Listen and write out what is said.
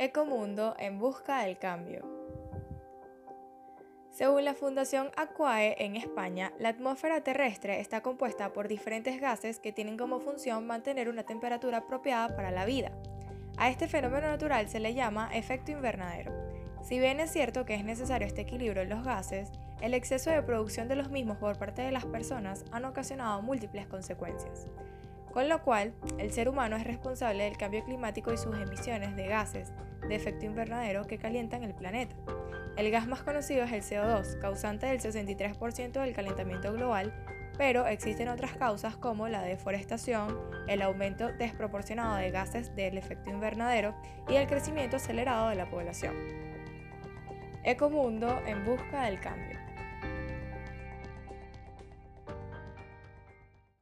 Ecomundo en busca del cambio. Según la Fundación Aquae en España, la atmósfera terrestre está compuesta por diferentes gases que tienen como función mantener una temperatura apropiada para la vida. A este fenómeno natural se le llama efecto invernadero. Si bien es cierto que es necesario este equilibrio en los gases, el exceso de producción de los mismos por parte de las personas han ocasionado múltiples consecuencias con lo cual el ser humano es responsable del cambio climático y sus emisiones de gases de efecto invernadero que calientan el planeta. El gas más conocido es el CO2, causante del 63% del calentamiento global, pero existen otras causas como la deforestación, el aumento desproporcionado de gases del efecto invernadero y el crecimiento acelerado de la población. Ecomundo en busca del cambio.